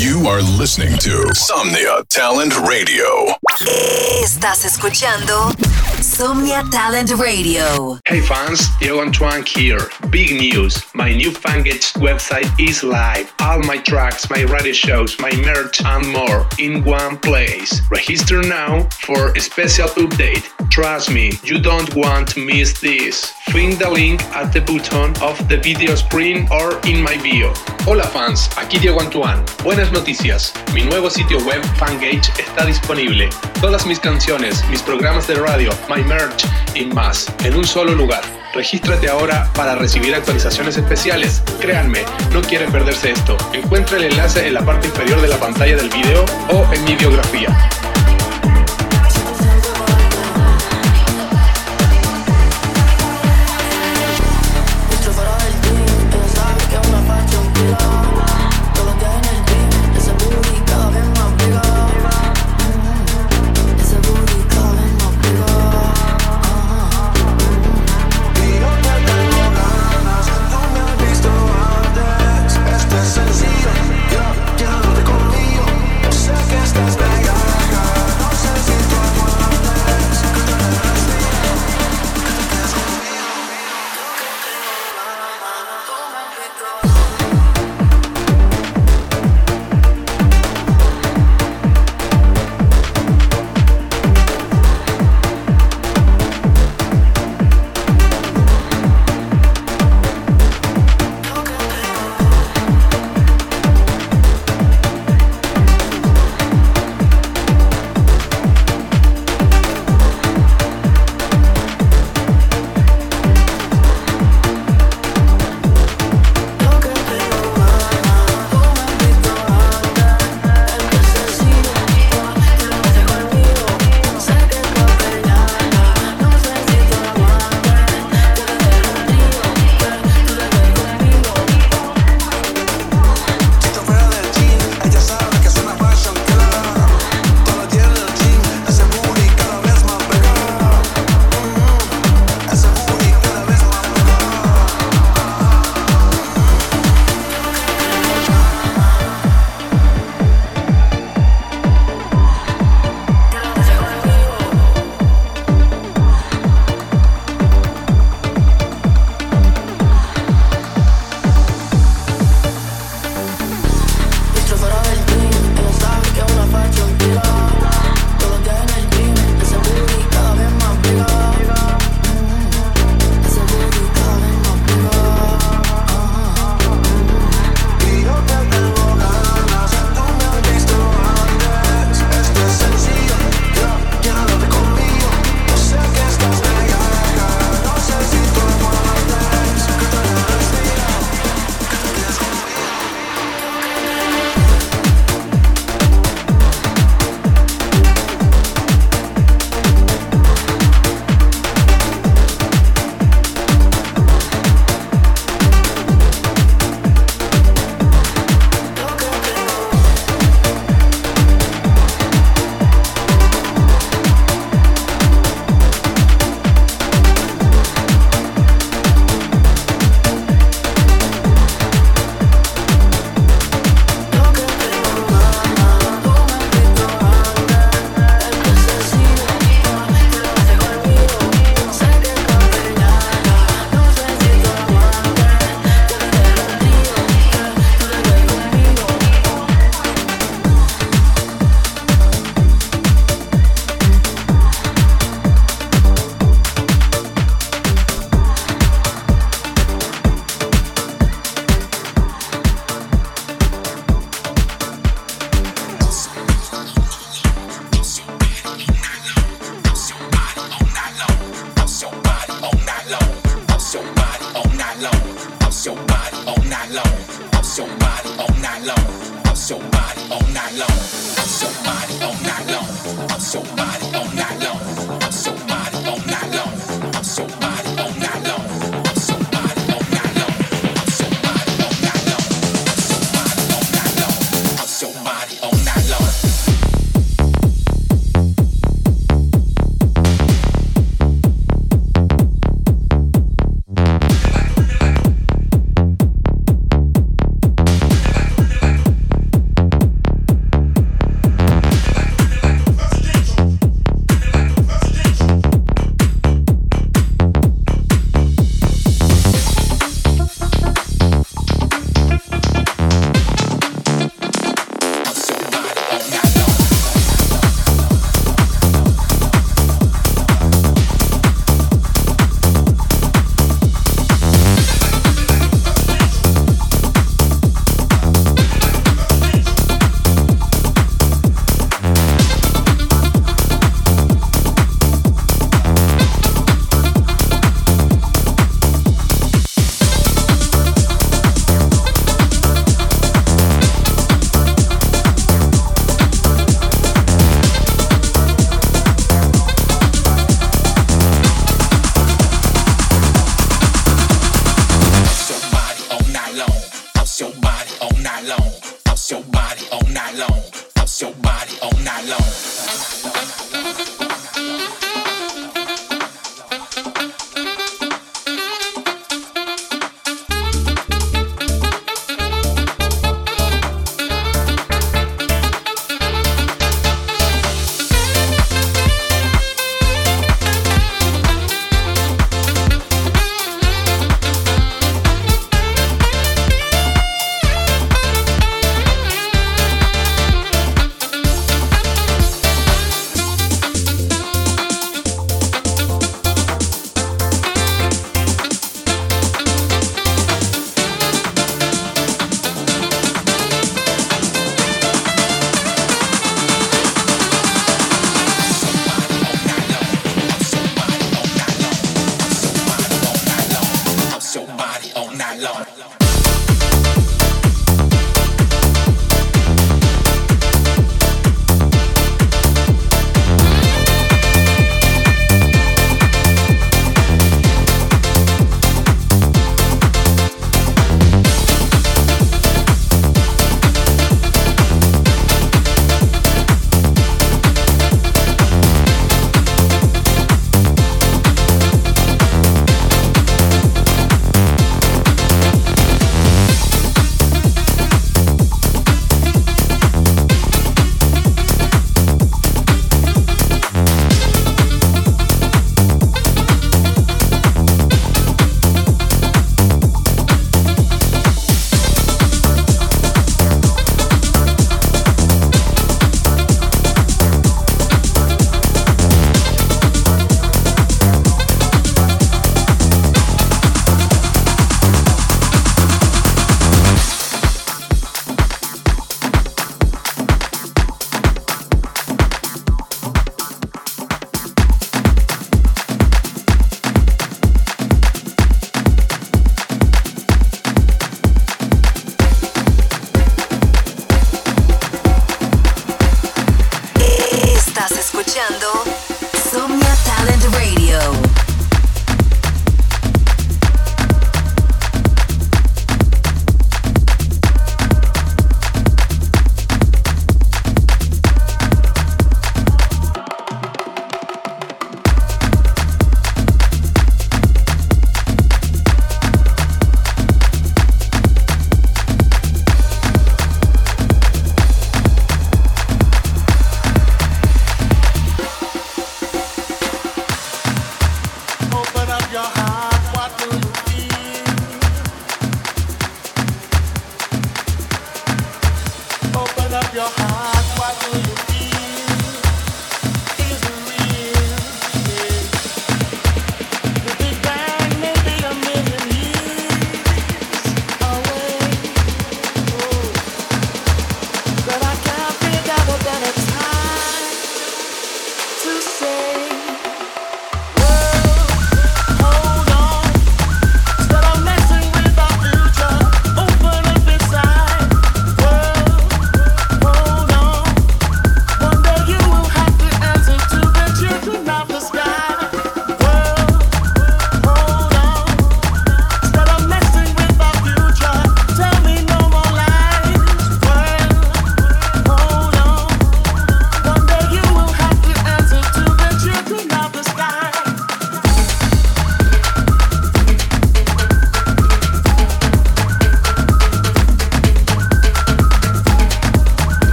You are listening to Somnia Talent Radio. Estás escuchando Somnia Talent Radio. Hey fans, Diego Antoine here. Big news. My new Fangage website is live. All my tracks, my radio shows, my merch and more in one place. Register now for a special update. Trust me, you don't want to miss this. Find the link at the bottom of the video screen or in my bio. Hola fans, aquí Diego Antoine. Buenas noticias. Mi nuevo sitio web Fangage está disponible. Todas mis canciones, mis programas de radio, my merch y más en un solo lugar. Regístrate ahora para recibir actualizaciones especiales. Créanme, no quieren perderse esto. Encuentra el enlace en la parte inferior de la pantalla del video o en mi biografía.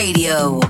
Radio.